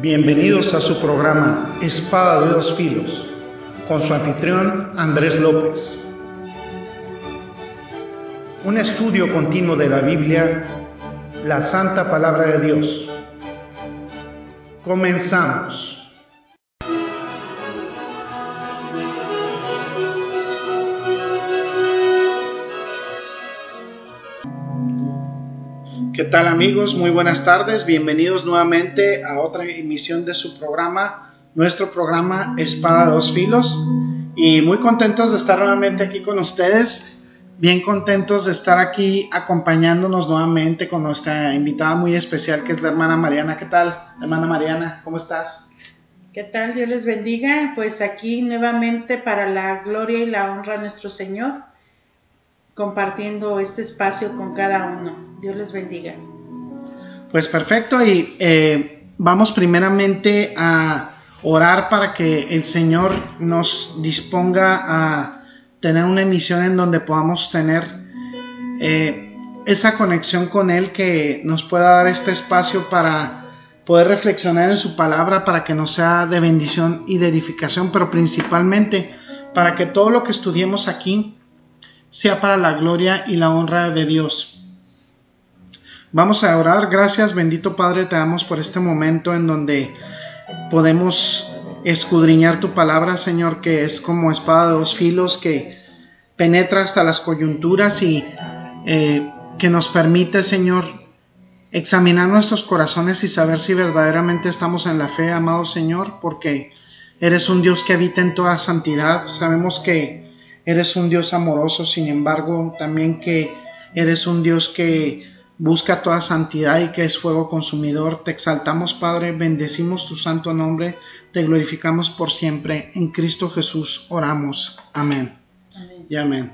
Bienvenidos a su programa Espada de dos Filos, con su anfitrión Andrés López. Un estudio continuo de la Biblia, la Santa Palabra de Dios. Comenzamos. Tal amigos? Muy buenas tardes. Bienvenidos nuevamente a otra emisión de su programa, nuestro programa Espada dos Filos. Y muy contentos de estar nuevamente aquí con ustedes. Bien contentos de estar aquí acompañándonos nuevamente con nuestra invitada muy especial que es la hermana Mariana. ¿Qué tal, hermana Mariana? ¿Cómo estás? ¿Qué tal? Dios les bendiga. Pues aquí nuevamente para la gloria y la honra de nuestro Señor compartiendo este espacio con cada uno. Dios les bendiga. Pues perfecto y eh, vamos primeramente a orar para que el Señor nos disponga a tener una emisión en donde podamos tener eh, esa conexión con Él que nos pueda dar este espacio para poder reflexionar en su palabra para que nos sea de bendición y de edificación, pero principalmente para que todo lo que estudiemos aquí sea para la gloria y la honra de Dios. Vamos a orar. Gracias, bendito Padre, te damos por este momento en donde podemos escudriñar tu palabra, Señor, que es como espada de dos filos que penetra hasta las coyunturas y eh, que nos permite, Señor, examinar nuestros corazones y saber si verdaderamente estamos en la fe, amado Señor, porque eres un Dios que habita en toda santidad. Sabemos que Eres un Dios amoroso, sin embargo, también que eres un Dios que busca toda santidad y que es fuego consumidor. Te exaltamos, Padre, bendecimos tu santo nombre, te glorificamos por siempre. En Cristo Jesús oramos. Amén. Y amén.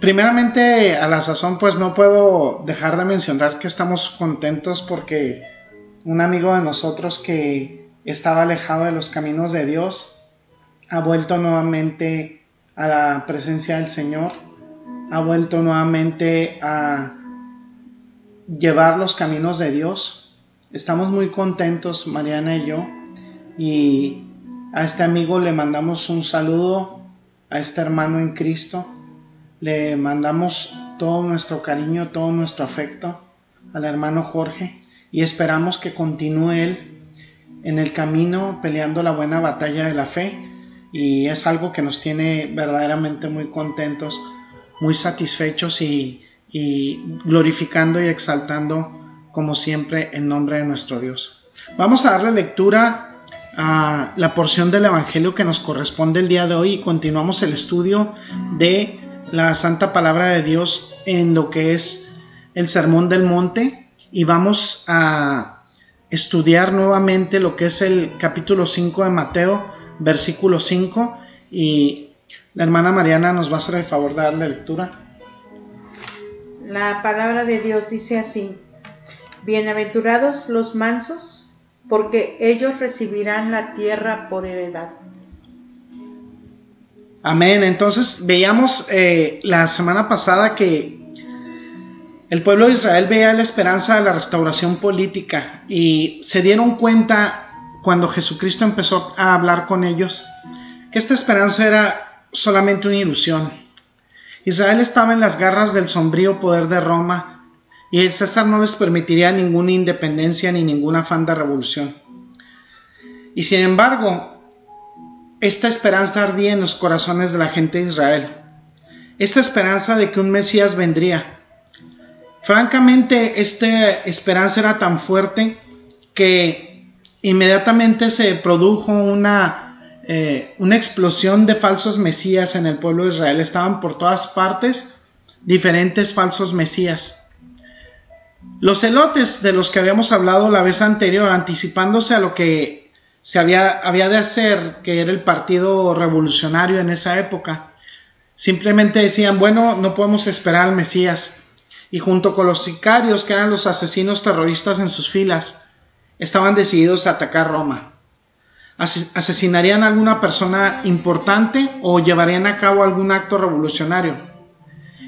Primeramente, a la sazón, pues no puedo dejar de mencionar que estamos contentos porque un amigo de nosotros que estaba alejado de los caminos de Dios, ha vuelto nuevamente a la presencia del Señor, ha vuelto nuevamente a llevar los caminos de Dios. Estamos muy contentos, Mariana y yo, y a este amigo le mandamos un saludo, a este hermano en Cristo, le mandamos todo nuestro cariño, todo nuestro afecto al hermano Jorge y esperamos que continúe él en el camino peleando la buena batalla de la fe y es algo que nos tiene verdaderamente muy contentos, muy satisfechos y, glorificando y exaltando como siempre el nombre de nuestro Dios. Vamos a darle lectura a la porción del Evangelio que nos corresponde el día de hoy y continuamos el estudio de la Santa Palabra de Dios en lo que es el Sermón del Monte y vamos a estudiar nuevamente lo que es el capítulo 5 de Mateo versículo 5 y la hermana Mariana nos va a hacer el favor de darle lectura. La palabra de Dios dice así, Bienaventurados los mansos, porque ellos recibirán la tierra por heredad. Amén. Entonces veíamos eh, la semana pasada que el pueblo de Israel veía la esperanza de la restauración política y se dieron cuenta cuando Jesucristo empezó a hablar con ellos, esta esperanza era solamente una ilusión. Israel estaba en las garras del sombrío poder de Roma y el César no les permitiría ninguna independencia ni ningún afán de revolución. Y sin embargo, esta esperanza ardía en los corazones de la gente de Israel. Esta esperanza de que un Mesías vendría. Francamente, esta esperanza era tan fuerte que inmediatamente se produjo una, eh, una explosión de falsos mesías en el pueblo de Israel. Estaban por todas partes diferentes falsos mesías. Los celotes de los que habíamos hablado la vez anterior, anticipándose a lo que se había, había de hacer, que era el partido revolucionario en esa época, simplemente decían, bueno, no podemos esperar al Mesías. Y junto con los sicarios, que eran los asesinos terroristas en sus filas, estaban decididos a atacar Roma. Asesinarían a alguna persona importante o llevarían a cabo algún acto revolucionario.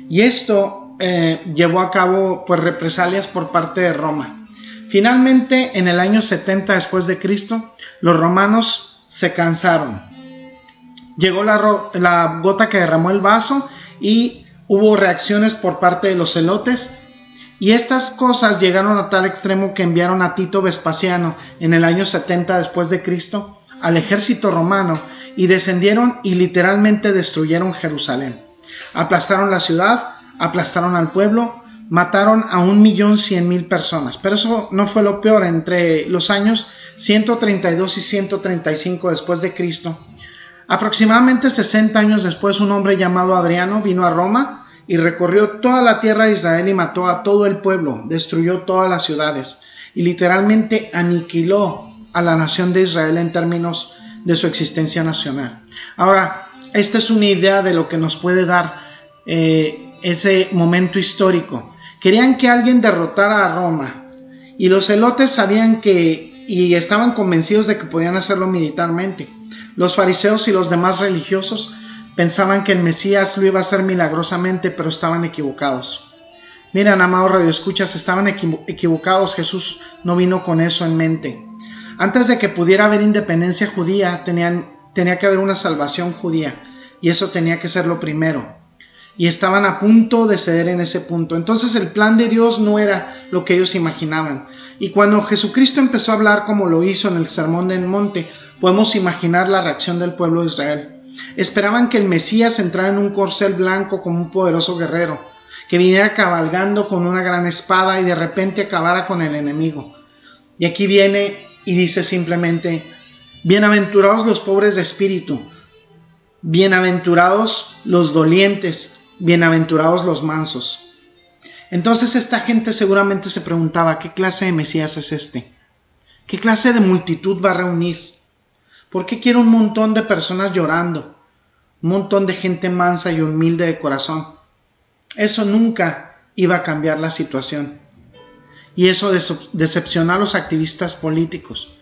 Y esto eh, llevó a cabo pues represalias por parte de Roma. Finalmente, en el año 70 después de Cristo, los romanos se cansaron. Llegó la, la gota que derramó el vaso y hubo reacciones por parte de los celotes y estas cosas llegaron a tal extremo que enviaron a Tito Vespasiano en el año 70 después de Cristo al ejército romano y descendieron y literalmente destruyeron Jerusalén. Aplastaron la ciudad, aplastaron al pueblo, mataron a un millón cien mil personas. Pero eso no fue lo peor. Entre los años 132 y 135 después de Cristo, aproximadamente 60 años después, un hombre llamado Adriano vino a Roma y recorrió toda la tierra de Israel y mató a todo el pueblo, destruyó todas las ciudades y literalmente aniquiló a la nación de Israel en términos de su existencia nacional. Ahora, esta es una idea de lo que nos puede dar eh, ese momento histórico. Querían que alguien derrotara a Roma y los celotes sabían que y estaban convencidos de que podían hacerlo militarmente. Los fariseos y los demás religiosos pensaban que el Mesías lo iba a hacer milagrosamente, pero estaban equivocados. Miren, amados radioescuchas, estaban equivocados. Jesús no vino con eso en mente. Antes de que pudiera haber independencia judía, tenía que haber una salvación judía, y eso tenía que ser lo primero. Y estaban a punto de ceder en ese punto. Entonces el plan de Dios no era lo que ellos imaginaban. Y cuando Jesucristo empezó a hablar como lo hizo en el Sermón del Monte, podemos imaginar la reacción del pueblo de Israel. Esperaban que el Mesías entrara en un corcel blanco como un poderoso guerrero, que viniera cabalgando con una gran espada y de repente acabara con el enemigo. Y aquí viene y dice simplemente, bienaventurados los pobres de espíritu, bienaventurados los dolientes, bienaventurados los mansos. Entonces esta gente seguramente se preguntaba, ¿qué clase de Mesías es este? ¿Qué clase de multitud va a reunir? ¿Por qué quiere un montón de personas llorando? Un montón de gente mansa y humilde de corazón. Eso nunca iba a cambiar la situación y eso decepcionó a los activistas políticos.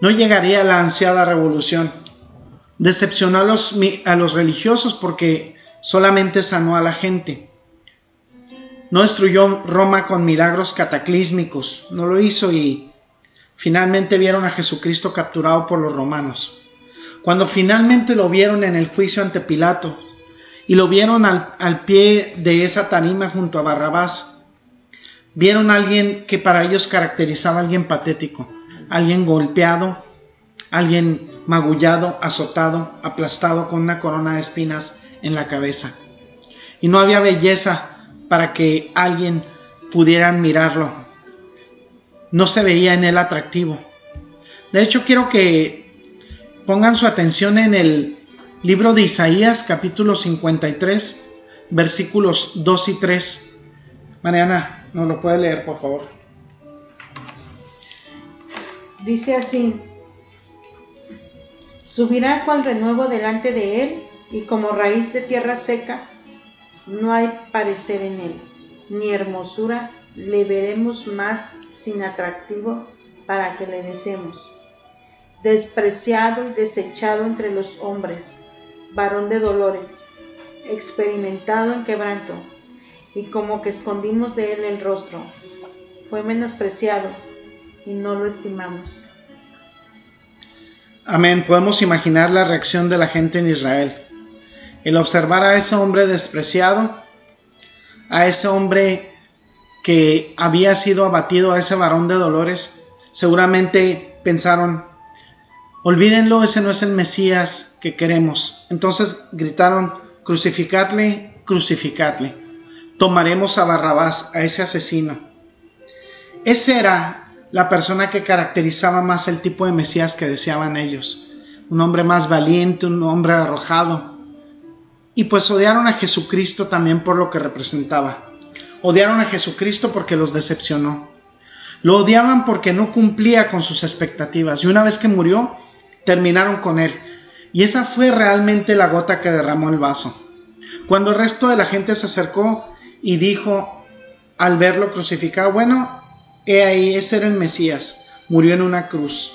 No llegaría la ansiada revolución. Decepcionó a los, a los religiosos porque solamente sanó a la gente. No destruyó Roma con milagros cataclísmicos, no lo hizo y finalmente vieron a Jesucristo capturado por los romanos. Cuando finalmente lo vieron en el juicio ante Pilato y lo vieron al, pie de esa tarima junto a Barrabás, Vieron a alguien que para ellos caracterizaba a alguien patético, alguien golpeado, alguien magullado, azotado, aplastado con una corona de espinas en la cabeza. Y no había belleza para que alguien pudiera admirarlo. No se veía en él atractivo. De hecho, quiero que pongan su atención en el libro de Isaías, capítulo 53, versículos 2 y 3. Mariana, ¿No lo puede leer, por favor? Dice así, subirá cual renuevo delante de él y como raíz de tierra seca, no hay parecer en él, ni hermosura le veremos más sin atractivo para que le deseemos. Despreciado y desechado entre los hombres, varón de dolores, experimentado en quebranto y como que escondimos de él el rostro. Fue menospreciado y no lo estimamos. Amén. Podemos imaginar la reacción de la gente en Israel. El observar a ese hombre despreciado, a ese hombre que había sido abatido, a ese varón de dolores, seguramente pensaron, olvídenlo, ese no es el Mesías que queremos. Entonces gritaron, crucificadle, crucificadle tomaremos a Barrabás, a ese asesino. Esa era la persona que caracterizaba más el tipo de Mesías que deseaban ellos. Un hombre más valiente, un hombre arrojado. Y pues odiaron a Jesucristo también por lo que representaba. Odiaron a Jesucristo porque los decepcionó. Lo odiaban porque no cumplía con sus expectativas. Y una vez que murió, terminaron con él. Y esa fue realmente la gota que derramó el vaso. Cuando el resto de la gente se acercó, y dijo al verlo crucificado, bueno, he ahí, ese era el Mesías, murió en una cruz.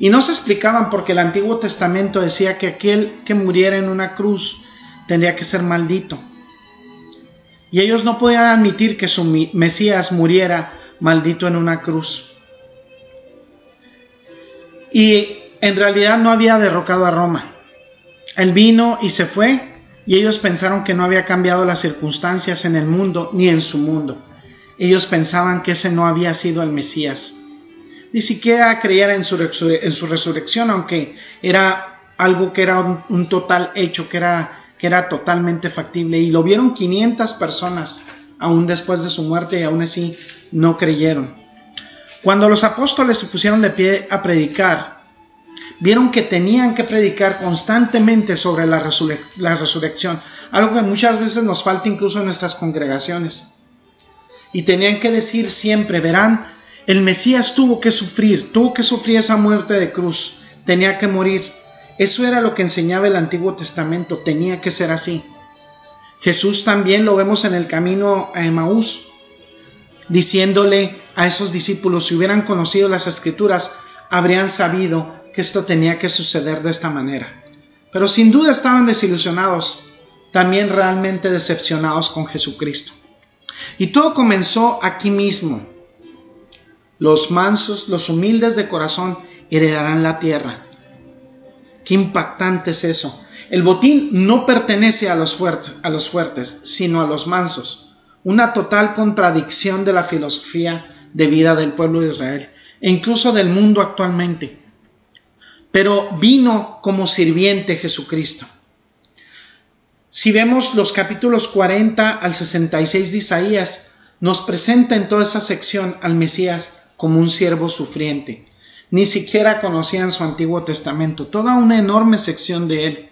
Y no se explicaban porque el Antiguo Testamento decía que aquel que muriera en una cruz tendría que ser maldito. Y ellos no podían admitir que su Mesías muriera maldito en una cruz. Y en realidad no había derrocado a Roma. Él vino y se fue y ellos pensaron que no había cambiado las circunstancias en el mundo ni en su mundo. Ellos pensaban que ese no había sido el Mesías. Ni siquiera creían en su, en su resurrección, aunque era algo que era un, total hecho, que era, era totalmente factible. Y lo vieron 500 personas aún después de su muerte y aún así no creyeron. Cuando los apóstoles se pusieron de pie a predicar, vieron que tenían que predicar constantemente sobre la, resurrección, algo que muchas veces nos falta incluso en nuestras congregaciones. Y tenían que decir siempre, verán, el Mesías tuvo que sufrir, tuvo que sufrir esa muerte de cruz, tenía que morir. Eso era lo que enseñaba el Antiguo Testamento, tenía que ser así. Jesús también lo vemos en el camino a Emaús, diciéndole a esos discípulos, si hubieran conocido las escrituras, habrían sabido que esto tenía que suceder de esta manera. Pero sin duda estaban desilusionados, también realmente decepcionados con Jesucristo. Y todo comenzó aquí mismo. Los mansos, los humildes de corazón heredarán la tierra. Qué impactante es eso. El botín no pertenece a los, fuertes, a los fuertes, sino a los mansos. Una total contradicción de la filosofía de vida del pueblo de Israel e incluso del mundo actualmente pero vino como sirviente Jesucristo. Si vemos los capítulos 40 al 66 de Isaías, nos presenta en toda esa sección al Mesías como un siervo sufriente. Ni siquiera conocían su Antiguo Testamento, toda una enorme sección de él.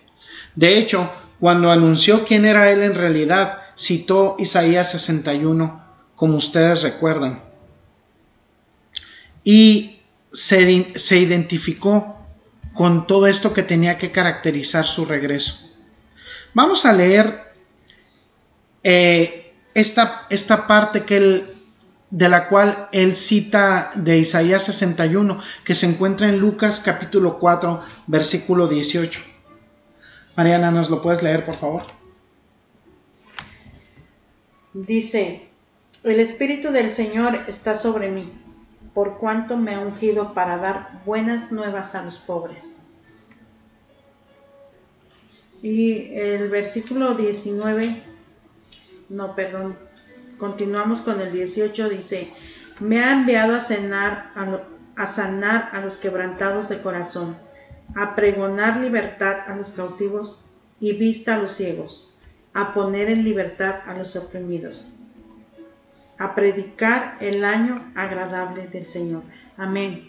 De hecho, cuando anunció quién era él en realidad, citó Isaías 61, como ustedes recuerdan. Y se, se identificó con todo esto que tenía que caracterizar su regreso. Vamos a leer eh, esta, esta, parte que él, de la cual él cita de Isaías 61, que se encuentra en Lucas capítulo 4, versículo 18. Mariana, ¿nos lo puedes leer, por favor? Dice, el Espíritu del Señor está sobre mí por cuanto me ha ungido para dar buenas nuevas a los pobres. Y el versículo 19, no, perdón, continuamos con el 18, dice, me ha enviado a, cenar, a, sanar a los quebrantados de corazón, a pregonar libertad a los cautivos y vista a los ciegos, a poner en libertad a los oprimidos a predicar el año agradable del Señor. Amén.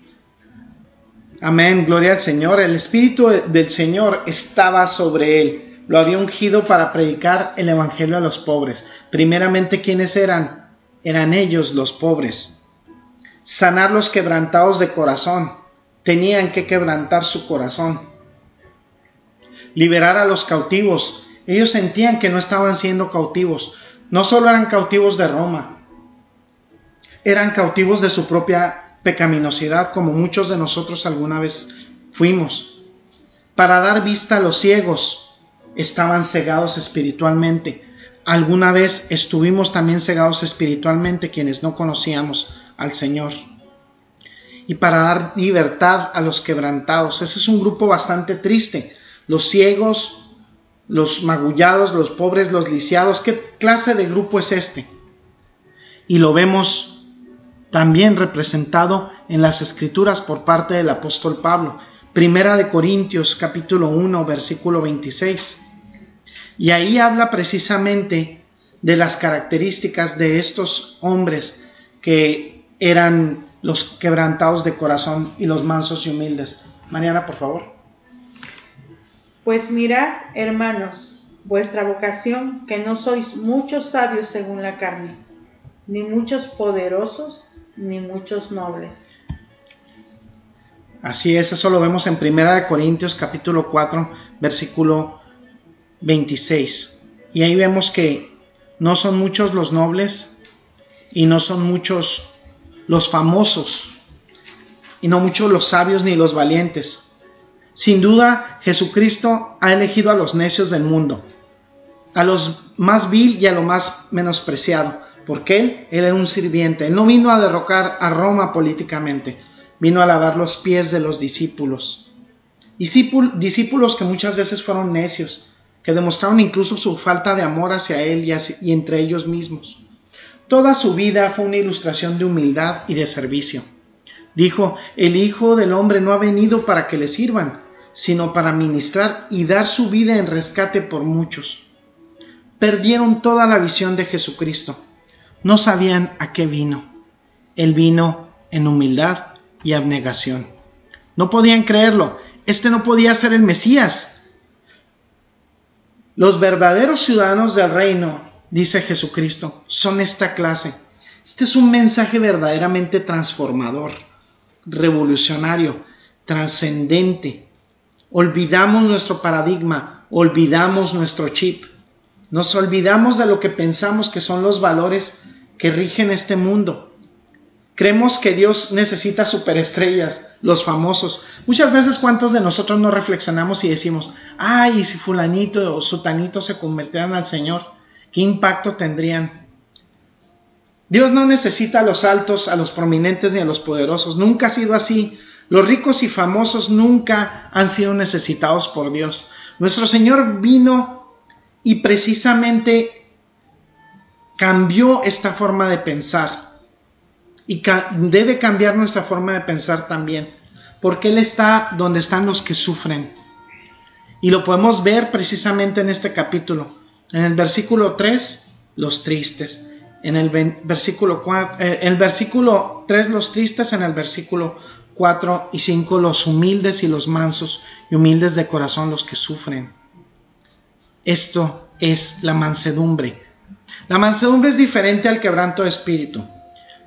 Amén, gloria al Señor. El Espíritu del Señor estaba sobre él. Lo había ungido para predicar el Evangelio a los pobres. Primeramente, ¿quiénes eran? Eran ellos los pobres. Sanar los quebrantados de corazón. Tenían que quebrantar su corazón. Liberar a los cautivos. Ellos sentían que no estaban siendo cautivos. No solo eran cautivos de Roma, eran cautivos de su propia pecaminosidad, como muchos de nosotros alguna vez fuimos. Para dar vista a los ciegos, estaban cegados espiritualmente. Alguna vez estuvimos también cegados espiritualmente quienes no conocíamos al Señor. Y para dar libertad a los quebrantados. Ese es un grupo bastante triste. Los ciegos, los magullados, los pobres, los lisiados. ¿Qué clase de grupo es este? Y lo vemos también representado en las escrituras por parte del apóstol Pablo. Primera de Corintios capítulo 1 versículo 26. Y ahí habla precisamente de las características de estos hombres que eran los quebrantados de corazón y los mansos y humildes. Mariana, por favor. Pues mirad, hermanos, vuestra vocación, que no sois muchos sabios según la carne, ni muchos poderosos, ni muchos nobles. Así es, eso lo vemos en Primera de Corintios capítulo 4, versículo 26. Y ahí vemos que no son muchos los nobles y no son muchos los famosos y no muchos los sabios ni los valientes. Sin duda, Jesucristo ha elegido a los necios del mundo, a los más vil y a lo más menospreciado, porque él, él era un sirviente, él no vino a derrocar a Roma políticamente, vino a lavar los pies de los discípulos. Discípulos que muchas veces fueron necios, que demostraron incluso su falta de amor hacia él y, y entre ellos mismos. Toda su vida fue una ilustración de humildad y de servicio. Dijo, el Hijo del Hombre no ha venido para que le sirvan, sino para ministrar y dar su vida en rescate por muchos. Perdieron toda la visión de Jesucristo. No sabían a qué vino. Él vino en humildad y abnegación. No podían creerlo. Este no podía ser el Mesías. Los verdaderos ciudadanos del reino, dice Jesucristo, son esta clase. Este es un mensaje verdaderamente transformador, revolucionario, trascendente, olvidamos nuestro paradigma, olvidamos nuestro chip, nos olvidamos de lo que pensamos que son los valores que rigen este mundo. Creemos que Dios necesita superestrellas, los famosos. Muchas veces, ¿cuántos de nosotros no reflexionamos y decimos, ay, si fulanito o sutanito se convirtieran al Señor, qué impacto tendrían? Dios no necesita a los altos, a los prominentes ni a los poderosos. Nunca ha sido así. Los ricos y famosos nunca han sido necesitados por Dios. Nuestro Señor vino y precisamente cambió esta forma de pensar. Y debe cambiar nuestra forma de pensar también. Porque Él está donde están los que sufren. Y lo podemos ver precisamente en este capítulo. En el versículo 3, los tristes. En el versículo, 4, eh, el versículo 3, los tristes. En el versículo 4 y 5 los humildes y los mansos y humildes de corazón los que sufren. Esto es la mansedumbre. La mansedumbre es diferente al quebranto de espíritu.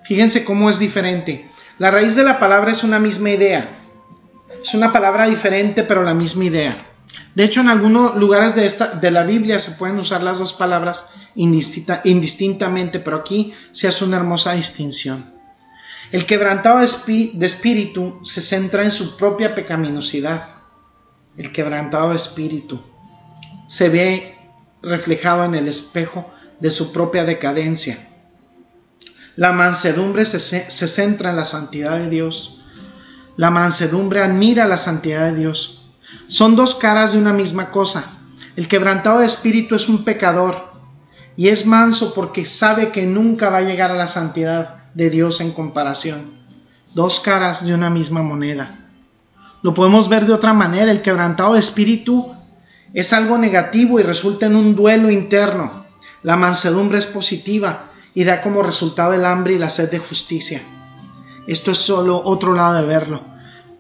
Fíjense cómo es diferente. La raíz de la palabra es una misma idea. Es una palabra diferente pero la misma idea. De hecho, en algunos lugares de, esta, de la Biblia se pueden usar las dos palabras indistintamente, pero aquí se hace una hermosa distinción. El quebrantado de espíritu se centra en su propia pecaminosidad. El quebrantado de espíritu se ve reflejado en el espejo de su propia decadencia. La mansedumbre se, centra en la santidad de Dios. La mansedumbre admira la santidad de Dios. Son dos caras de una misma cosa. El quebrantado de espíritu es un pecador y es manso porque sabe que nunca va a llegar a la santidad de Dios en comparación. Dos caras de una misma moneda. Lo podemos ver de otra manera. El quebrantado de espíritu es algo negativo y resulta en un duelo interno. La mansedumbre es positiva y da como resultado el hambre y la sed de justicia. Esto es solo otro lado de verlo.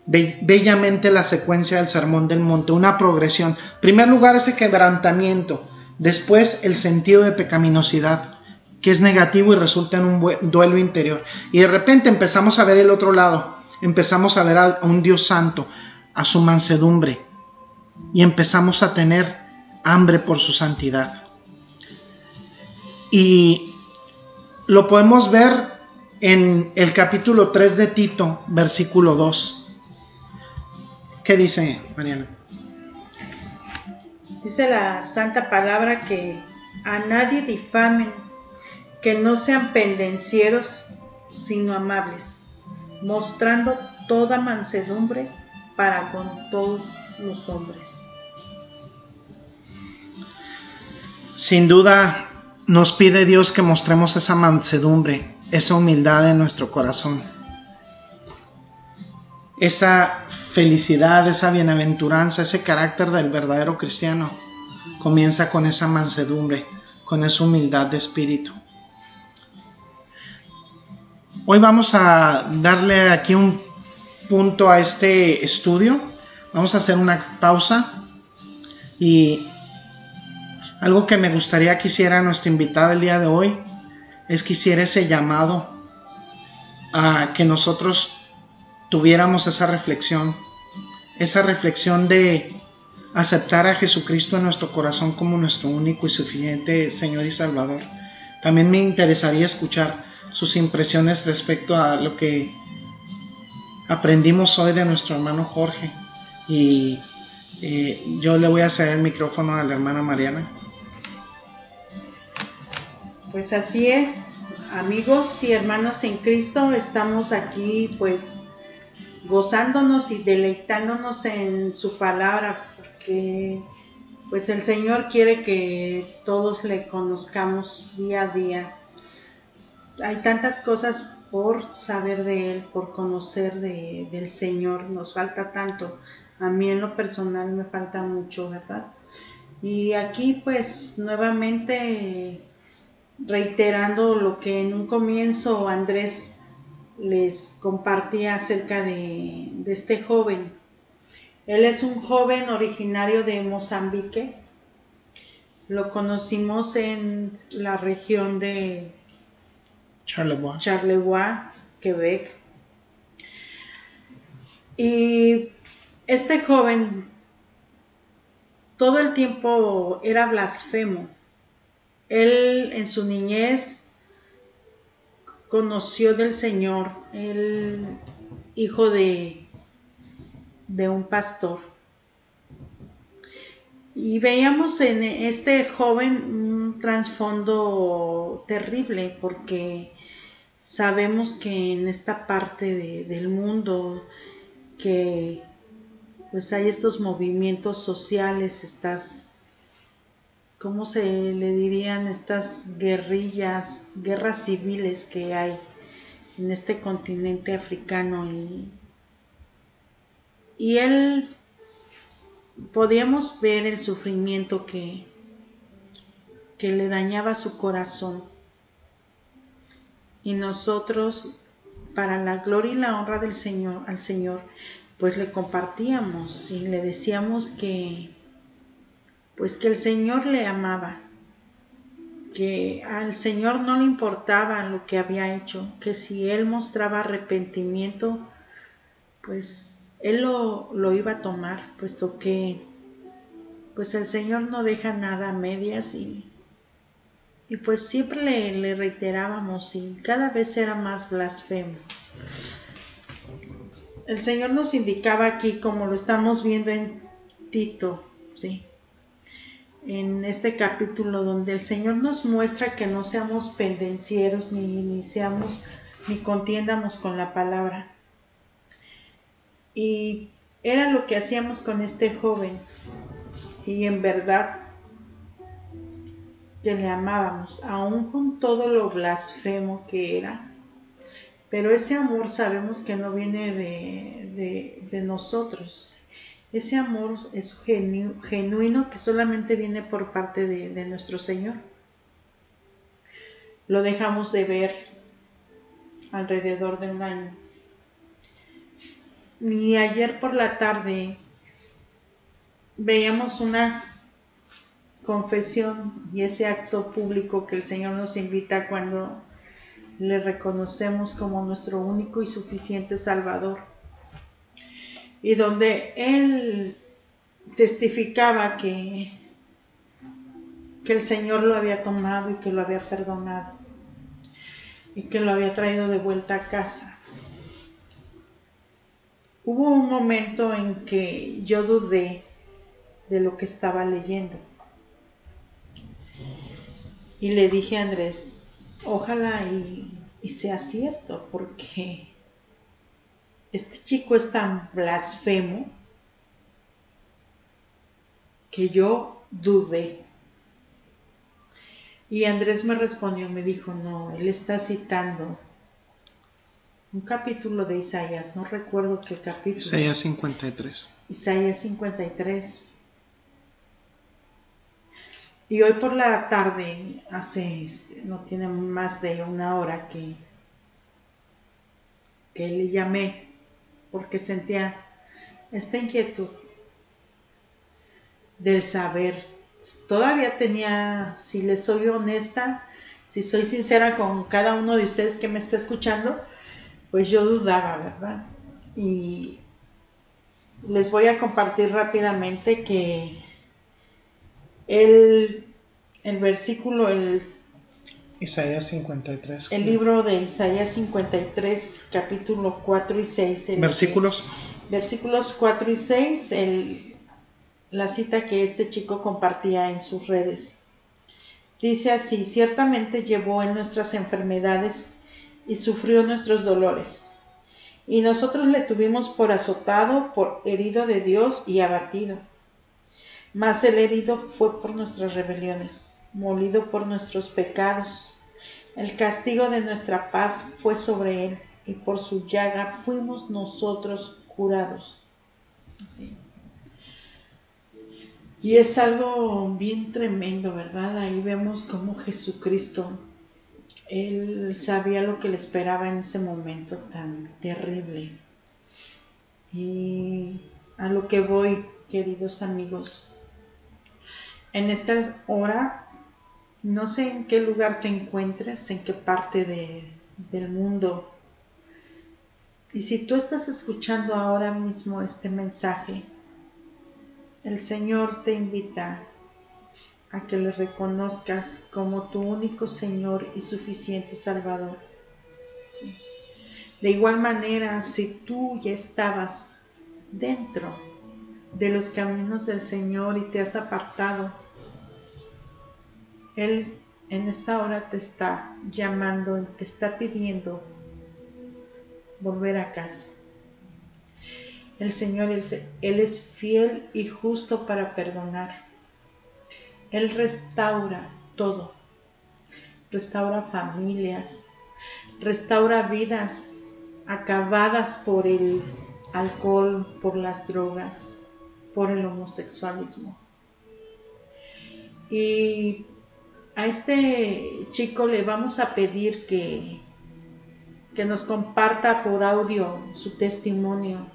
Bellamente la secuencia del sermón del monte, una progresión. En primer lugar ese quebrantamiento, después el sentido de pecaminosidad, que es negativo y resulta en un duelo interior. Y de repente empezamos a ver el otro lado, empezamos a ver a un Dios santo, a su mansedumbre, y empezamos a tener hambre por su santidad. Y lo podemos ver en el capítulo 3 de Tito, versículo 2. ¿Qué dice Mariana? Dice la santa palabra que a nadie difamen que no sean pendencieros, sino amables, mostrando toda mansedumbre para con todos los hombres. Sin duda nos pide Dios que mostremos esa mansedumbre, esa humildad en nuestro corazón, esa felicidad, esa bienaventuranza, ese carácter del verdadero cristiano comienza con esa mansedumbre, con esa humildad de espíritu. Hoy vamos a darle aquí un punto a este estudio. Vamos a hacer una pausa y algo que me gustaría que hiciera nuestra invitada el día de hoy es que hiciera ese llamado a que nosotros tuviéramos esa reflexión, esa reflexión de aceptar a Jesucristo en nuestro corazón como nuestro único y suficiente Señor y Salvador. También me interesaría escuchar sus impresiones respecto a lo que aprendimos hoy de nuestro hermano Jorge. Y eh, yo le voy a hacer el micrófono a la hermana Mariana. Pues así es, amigos y hermanos en Cristo, estamos aquí pues gozándonos y deleitándonos en su palabra, porque pues el Señor quiere que todos le conozcamos día a día. Hay tantas cosas por saber de Él, por conocer de, del Señor, nos falta tanto. A mí en lo personal me falta mucho, ¿verdad? Y aquí pues nuevamente reiterando lo que en un comienzo Andrés les compartía acerca de, de este joven. Él es un joven originario de Mozambique. Lo conocimos en la región de Charlevoix. Charlevoix, Quebec. Y este joven todo el tiempo era blasfemo. Él en su niñez conoció del Señor, el hijo de, de un pastor. Y veíamos en este joven un trasfondo terrible porque sabemos que en esta parte de, del mundo que pues hay estos movimientos sociales, estas, ¿cómo se le dirían? Estas guerrillas, guerras civiles que hay en este continente africano y, y él podíamos ver el sufrimiento que, que le dañaba su corazón y nosotros para la gloria y la honra del Señor al Señor pues le compartíamos y le decíamos que pues que el Señor le amaba que al Señor no le importaba lo que había hecho que si él mostraba arrepentimiento pues él lo, lo iba a tomar puesto que pues el Señor no deja nada a medias y y pues siempre le, reiterábamos y cada vez era más blasfemo. El Señor nos indicaba aquí, como lo estamos viendo en Tito, ¿sí? En este capítulo donde el Señor nos muestra que no seamos pendencieros ni iniciamos ni contiendamos con la palabra. Y era lo que hacíamos con este joven. Y en verdad que le amábamos, aun con todo lo blasfemo que era. Pero ese amor sabemos que no viene de, nosotros. Ese amor es genuino que solamente viene por parte de, de nuestro Señor. Lo dejamos de ver alrededor de un año. Y ayer por la tarde veíamos una confesión y ese acto público que el Señor nos invita cuando le reconocemos como nuestro único y suficiente Salvador. Y donde Él testificaba que, que el Señor lo había tomado y que lo había perdonado y que lo había traído de vuelta a casa. Hubo un momento en que yo dudé de lo que estaba leyendo y le dije a Andrés, ojalá y, sea cierto, porque este chico es tan blasfemo que yo dudé. Y Andrés me respondió, me dijo, no, él está citando un capítulo de Isaías, no recuerdo qué capítulo. Isaías 53. Isaías 53. Y hoy por la tarde, hace, este, no tiene más de una hora que, que le llamé porque sentía esta inquietud del saber. Todavía tenía, si les soy honesta, si soy sincera con cada uno de ustedes que me está escuchando, pues yo dudaba, ¿verdad? Y les voy a compartir rápidamente que el, el versículo, el, Isaías 53. El libro de Isaías 53, capítulo 4 y 6. Versículos. versículos 4 y 6, el, la cita que este chico compartía en sus redes. Dice así, ciertamente llevó en nuestras enfermedades y sufrió nuestros dolores. Y nosotros le tuvimos por azotado, por herido de Dios y abatido. Mas el herido fue por nuestras rebeliones, molido por nuestros pecados. El castigo de nuestra paz fue sobre él, y por su llaga fuimos nosotros curados. Y es algo bien tremendo, ¿verdad? Ahí vemos cómo Jesucristo, Él sabía lo que le esperaba en ese momento tan terrible. Y a lo que voy, queridos amigos, en esta hora, no sé en qué lugar te encuentres, en qué parte del mundo. Y si tú estás escuchando ahora mismo este mensaje, el Señor te invita a que le reconozcas como tu único Señor y suficiente Salvador. De igual manera, si tú ya estabas dentro de los caminos del Señor y te has apartado, Él en esta hora te está llamando, te está pidiendo volver a casa. El Señor, Él es fiel y justo para perdonar. Él restaura todo. Restaura familias, restaura vidas acabadas por el alcohol, por las drogas, por el homosexualismo. Y a este chico le vamos a pedir que, que nos comparta por audio su testimonio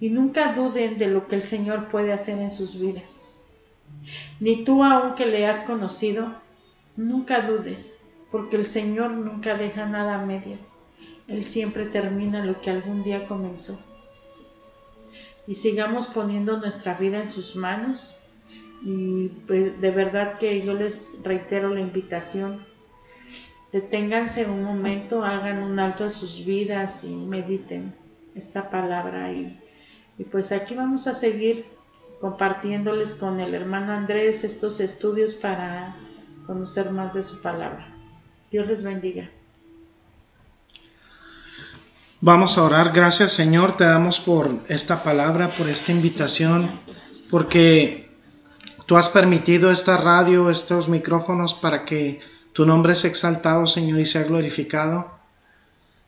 y nunca duden de lo que el Señor puede hacer en sus vidas. Ni tú aunque le has conocido, nunca dudes, porque el Señor nunca deja nada a medias. Él siempre termina lo que algún día comenzó. Y sigamos poniendo nuestra vida en sus manos. Y pues, de verdad que yo les reitero la invitación. Deténganse un momento, hagan un alto a sus vidas y mediten esta palabra y y pues aquí vamos a seguir compartiéndoles con el hermano Andrés estos estudios para conocer más de su palabra. Dios les bendiga. Vamos a orar. Gracias Señor, te damos por esta palabra, por esta invitación, porque tú has permitido esta radio, estos micrófonos para que tu nombre sea exaltado, Señor, y sea glorificado.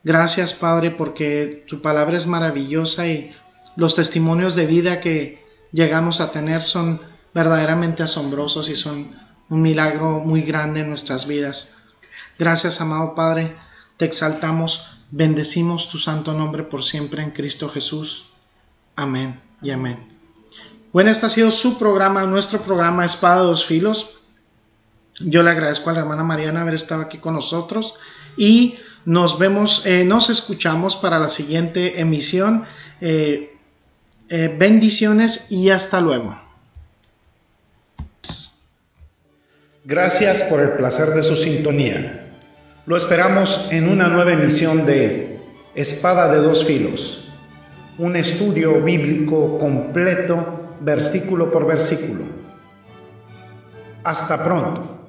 Gracias, Padre, porque tu palabra es maravillosa y los testimonios de vida que llegamos a tener son verdaderamente asombrosos y son un milagro muy grande en nuestras vidas. Gracias, amado Padre, te exaltamos, bendecimos tu santo nombre por siempre en Cristo Jesús. Amén y amén. Bueno, este ha sido su programa, nuestro programa Espada de dos Filos. Yo le agradezco a la hermana Mariana haber estado aquí con nosotros y nos vemos, eh, nos escuchamos para la siguiente emisión. Eh, eh, bendiciones y hasta luego. Gracias por el placer de su sintonía. Lo esperamos en una nueva emisión de Espada de dos filos, un estudio bíblico completo, versículo por versículo. Hasta pronto.